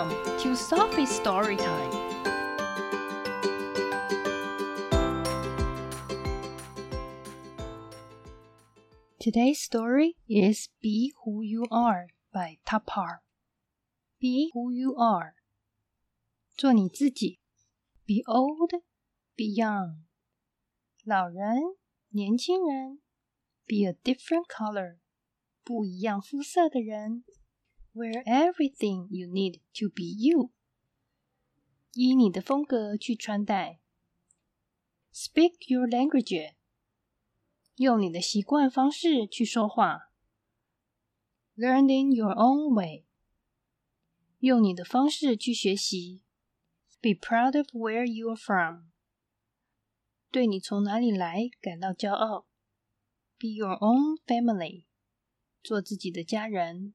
Welcome to Sophie's Story Time. Today's story is Be Who You Are by Todd Parr. Be Who You Are. 做你自己. Be old, be young. 老人,年轻人. Be a different color. 不一样肤色的人。wear everything you need to be you. you，以你的风格去穿戴。Speak your language，用你的习惯方式去说话。Learn in your own way. way，用你的方式去学习。Be proud of where you are from. from，对你从哪里来感到骄傲。Be your own family. 做自己的家人.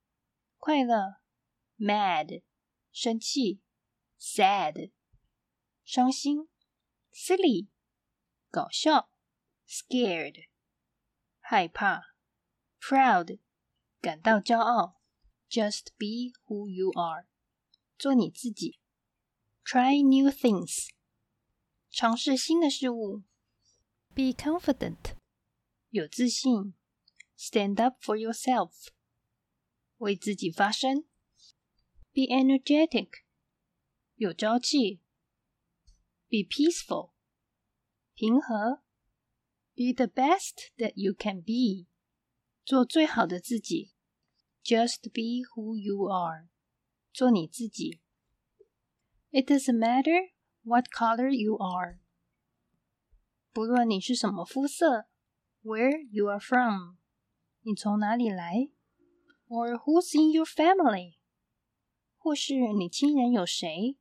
快乐，mad，生气，sad，伤心，silly，搞笑，scared，害怕，proud，感到骄傲，just be who you are，做你自己，try new things，尝试新的事物，be confident，有自信，stand up for yourself。为自己发声；be energetic，有朝气；be peaceful，平和；be the best that you can be，做最好的自己；just be who you are，做你自己。It doesn't matter what color you are，不论你是什么肤色；where you are from，你从哪里来。 or who's in your family，或是你亲人有谁？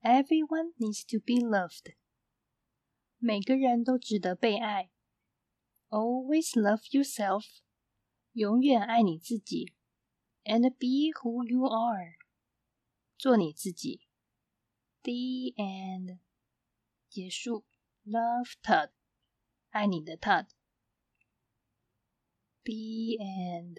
Everyone needs to be loved，每个人都值得被爱。Always love yourself，永远爱你自己。And be who you are，做你自己。The end，结束。Love Todd，爱你的 Todd。The end.